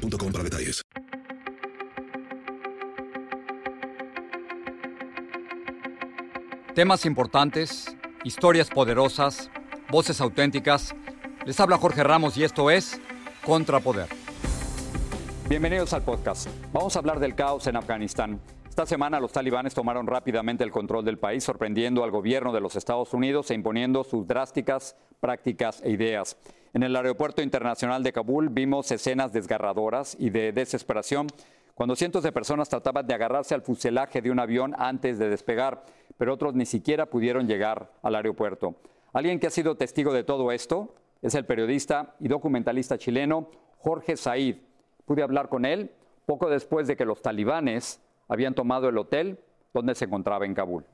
boostmobile.com para detalles. Temas importantes, historias poderosas, voces auténticas. Les habla Jorge Ramos y esto es Contrapoder. Bienvenidos al podcast. Vamos a hablar del caos en Afganistán. Esta semana los talibanes tomaron rápidamente el control del país, sorprendiendo al gobierno de los Estados Unidos e imponiendo sus drásticas prácticas e ideas. En el aeropuerto internacional de Kabul vimos escenas desgarradoras y de desesperación cuando cientos de personas trataban de agarrarse al fuselaje de un avión antes de despegar, pero otros ni siquiera pudieron llegar al aeropuerto. Alguien que ha sido testigo de todo esto es el periodista y documentalista chileno Jorge Said. Pude hablar con él poco después de que los talibanes habían tomado el hotel donde se encontraba en Kabul.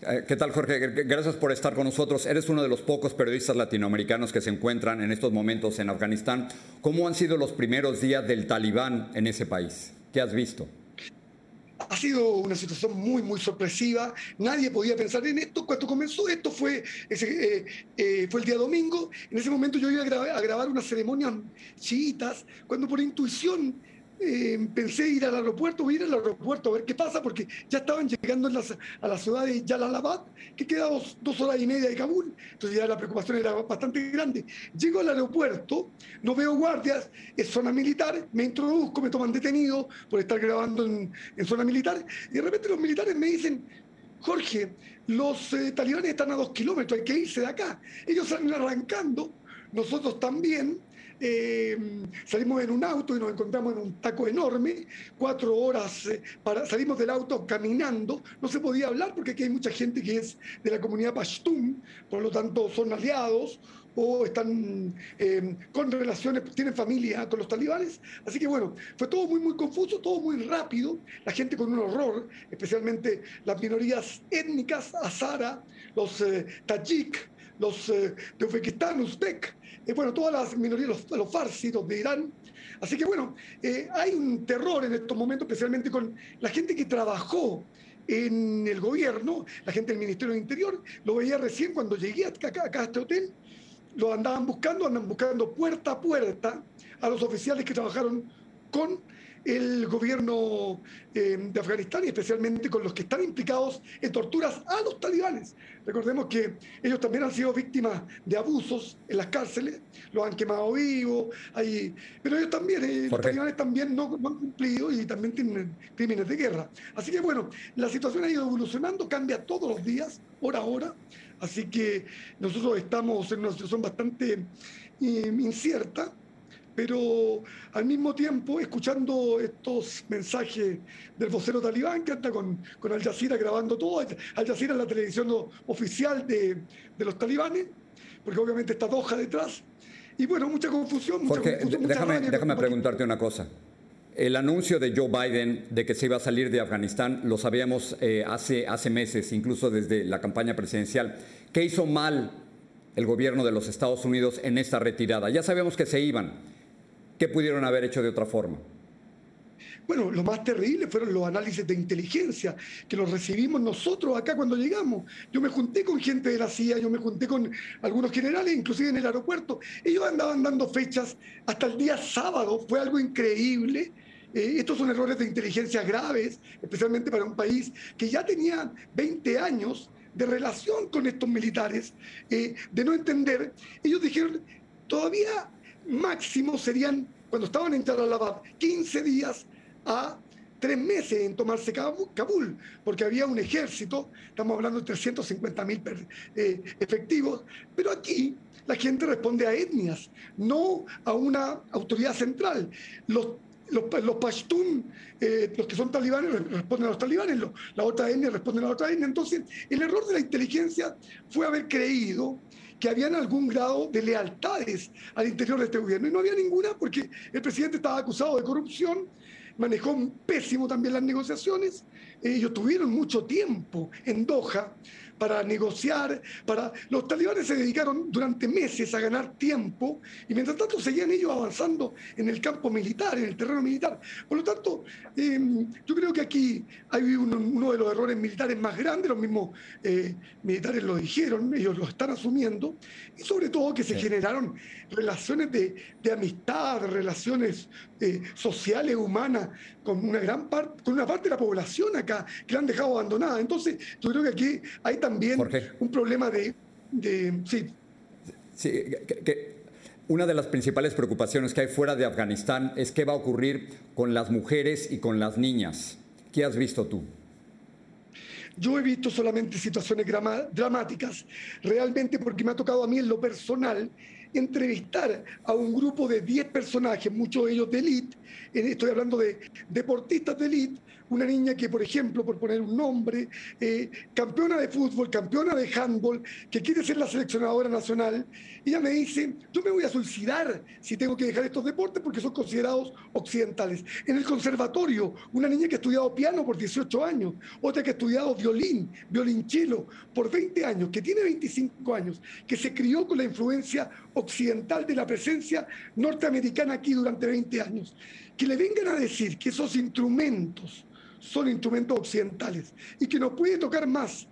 Eh, ¿Qué tal, Jorge? Gracias por estar con nosotros. Eres uno de los pocos periodistas latinoamericanos que se encuentran en estos momentos en Afganistán. ¿Cómo han sido los primeros días del talibán en ese país? ¿Qué has visto? Ha sido una situación muy, muy sorpresiva. Nadie podía pensar en esto. Cuando comenzó esto fue, eh, eh, fue el día domingo. En ese momento yo iba a grabar, a grabar unas ceremonias chiitas, cuando por intuición eh, pensé ir al aeropuerto, voy a ir al aeropuerto a ver qué pasa, porque ya estaban llegando a la ciudad de Jalalabad, que queda dos, horas y media de Kabul, entonces ya la preocupación era bastante grande. Llego al aeropuerto, no veo guardias, es zona militar, me introduzco, me toman detenido por estar grabando en, zona militar, y de repente los militares me dicen, Jorge, los eh, talibanes están a dos kilómetros, hay que irse de acá. Ellos salen arrancando, nosotros también, eh, salimos en un auto y nos encontramos en un taco enorme, cuatro horas, eh, para, salimos del auto caminando, no se podía hablar porque aquí hay mucha gente que es de la comunidad Pashtun, por lo tanto son aliados o están eh, con relaciones, tienen familia con los talibanes. Así que bueno, fue todo muy, muy confuso, todo muy rápido, la gente con un horror, especialmente las minorías étnicas, azara, los tajik, los de Uzbekistán, uzbek, eh, bueno, todas las minorías, los, los farsitos de Irán. Así que bueno, eh, hay un terror en estos momentos, especialmente con la gente que trabajó en el gobierno, la gente del Ministerio del Interior, lo veía recién cuando llegué acá, acá a este hotel, lo andaban buscando, andan buscando puerta a puerta a los oficiales que trabajaron con el gobierno eh, de Afganistán y especialmente con los que están implicados en torturas a los talibanes. Recordemos que ellos también han sido víctimas de abusos en las cárceles, los han quemado vivos, pero ellos también, eh, los talibanes también no, han cumplido y también tienen crímenes de guerra. Así que bueno, la situación ha ido evolucionando, cambia todos los días, hora a hora, así que nosotros estamos en una situación bastante eh, incierta pero al mismo tiempo escuchando estos mensajes del vocero talibán que anda con, con Al Jazeera grabando todo. Al Jazeera es la televisión oficial de, de los talibanes, porque obviamente está Doha detrás. Y bueno, mucha confusión. Mucha Jorge, déjame, déjame preguntarte una cosa. El anuncio de Joe Biden de que se iba a salir de Afganistán lo sabíamos eh, hace, hace meses, incluso desde la campaña presidencial. ¿Qué hizo mal el gobierno de los Estados Unidos en esta retirada? Ya sabemos que se iban, ¿Qué pudieron haber hecho de otra forma? Bueno, lo más terrible fueron los análisis de inteligencia que los recibimos nosotros acá cuando llegamos. Yo me junté con gente de la CIA, yo me junté con algunos generales, inclusive en el aeropuerto. Ellos andaban dando fechas hasta el día sábado, fue algo increíble. Eh, estos son errores de inteligencia graves, especialmente para un país que ya tenía 20 años de relación con estos militares, eh, de no entender. Ellos dijeron, todavía máximo serían, cuando estaban en Jalalabad, 15 días a tres meses en tomarse Kabul, porque había un ejército, estamos hablando de 350 mil eh, efectivos, pero aquí la gente responde a etnias, no a una autoridad central. Los, los, los pashtun, eh, los que son talibanes, responden a los talibanes, la otra etnia responde a la otra etnia. Entonces, el error de la inteligencia fue haber creído que habían algún grado de lealtades al interior de este gobierno. Y no había ninguna porque el presidente estaba acusado de corrupción, manejó pésimo también las negociaciones. Ellos tuvieron mucho tiempo en Doha para negociar, para... Los talibanes se dedicaron durante meses a ganar tiempo y mientras tanto seguían ellos avanzando en el campo militar, en el terreno militar. Por lo tanto, em, yo creo que aquí hay uno, de los errores militares más grandes, los mismos eh, militares lo dijeron, ellos lo están asumiendo, y sobre todo que se generaron relaciones de, de amistad, relaciones eh, sociales, humanas, con una gran parte, con una parte de la población acá que la han dejado abandonada. Entonces, yo creo que aquí hay también un problema de, sí. Sí, que, una de las principales preocupaciones que hay fuera de Afganistán es qué va a ocurrir con las mujeres y con las niñas. ¿Qué has visto tú? Yo he visto solamente situaciones dramáticas, realmente porque me ha tocado a mí en lo personal entrevistar a un grupo de 10 personajes, muchos de ellos de élite, estoy hablando de deportistas de élite, una niña que, por ejemplo, por poner un nombre, eh, campeona de fútbol, campeona de handball, que quiere ser la seleccionadora nacional, ella me dice, yo me voy a suicidar si tengo que dejar estos deportes porque son considerados occidentales. En el conservatorio, una niña que ha estudiado piano por 18 años, otra que ha estudiado violín, violonchelo por 20 años, que tiene 25 años, que se crió con la influencia occidental de la presencia norteamericana aquí durante 20 años, que le vengan a decir que esos instrumentos son instrumentos occidentales y que no puede tocar más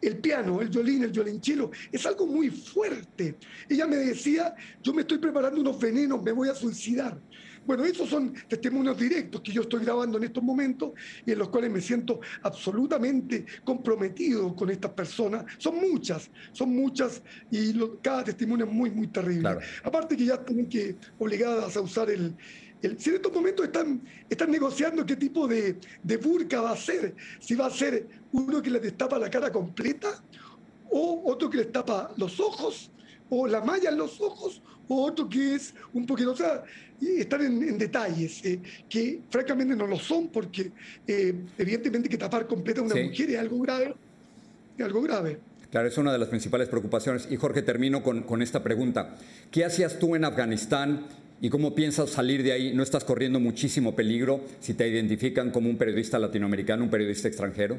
el piano, el violín, el violonchelo, es algo muy fuerte. Ella me decía, yo me estoy preparando unos venenos, me voy a suicidar. Bueno, esos son testimonios directos que yo estoy grabando en estos momentos y en los cuales me siento absolutamente comprometido con estas personas. Son muchas, son muchas y cada testimonio es muy, muy terrible. Aparte que ya tienen que obligadas a usar el, si en estos momentos están, están negociando qué tipo de, de burka va a ser, si va a ser uno que les destapa la cara completa, o otro que les tapa los ojos, o la malla en los ojos, o otro que es un poquito, o sea, están en, detalles eh, que francamente no lo son, porque eh, evidentemente que tapar completa a una mujer es algo grave, es algo grave. Claro, es una de las principales preocupaciones. Y Jorge, termino con, con esta pregunta. ¿Qué hacías tú en Afganistán ¿Y cómo piensas salir de ahí? ¿No estás corriendo muchísimo peligro si te identifican como un periodista latinoamericano, un periodista extranjero?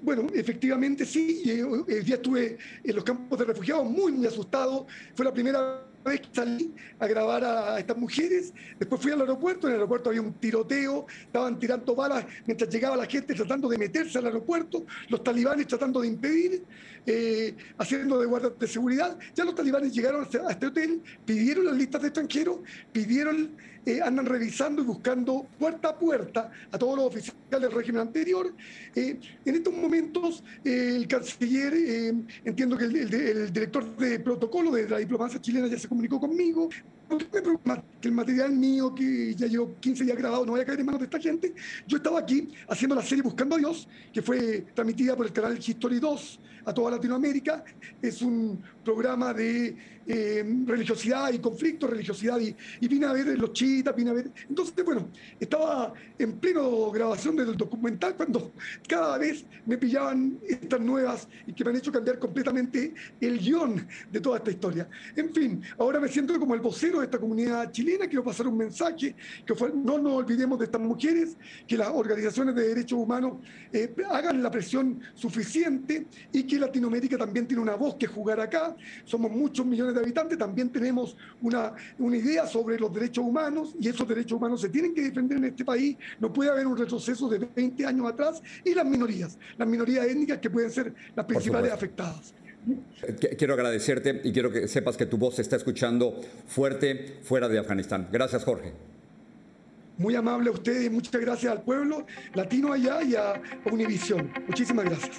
Bueno, efectivamente sí. El eh, día estuve en los campos de refugiados muy, muy asustado. Fue la primera vez que salí a grabar a estas mujeres. Después fui al aeropuerto. En el aeropuerto había un tiroteo. Estaban tirando balas mientras llegaba la gente tratando de meterse al aeropuerto. Los talibanes tratando de impedir. Eh, haciendo de guardia de seguridad. Ya los talibanes llegaron a este hotel, pidieron las listas de extranjeros, pidieron, eh, andan revisando y buscando puerta a puerta a todos los oficiales del régimen anterior. Eh, en estos momentos, el canciller, entiendo que el, director de protocolo de la diplomacia chilena ya se comunicó conmigo, que el material mío, que ya llevo 15 días grabado, no vaya a caer en manos de esta gente. Yo estaba aquí haciendo la serie Buscando a Dios, que fue transmitida por el canal History 2 a toda Latinoamérica. Es un programa de eh, religiosidad y conflicto, religiosidad y, y, vine a ver los chiitas, vine a ver... Entonces, bueno, estaba en pleno grabación del documental cuando cada vez me pillaban estas nuevas y que me han hecho cambiar completamente el guion de toda esta historia. En fin, ahora me siento como el vocero de esta comunidad chilena, quiero pasar un mensaje, que fue, no nos olvidemos de estas mujeres, que las organizaciones de derechos humanos eh, hagan la presión suficiente y que Latinoamérica también tiene una voz que jugar acá. Somos muchos millones de habitantes, también tenemos una, una idea sobre los derechos humanos y esos derechos humanos se tienen que defender en este país. No puede haber un retroceso de 20 años atrás y las minorías, las minorías étnicas que pueden ser las principales afectadas. Quiero agradecerte y quiero que sepas que tu voz se está escuchando fuerte fuera de Afganistán. Gracias, Jorge. Muy amable a ustedes y muchas gracias al pueblo latino allá y a Univisión. Muchísimas gracias.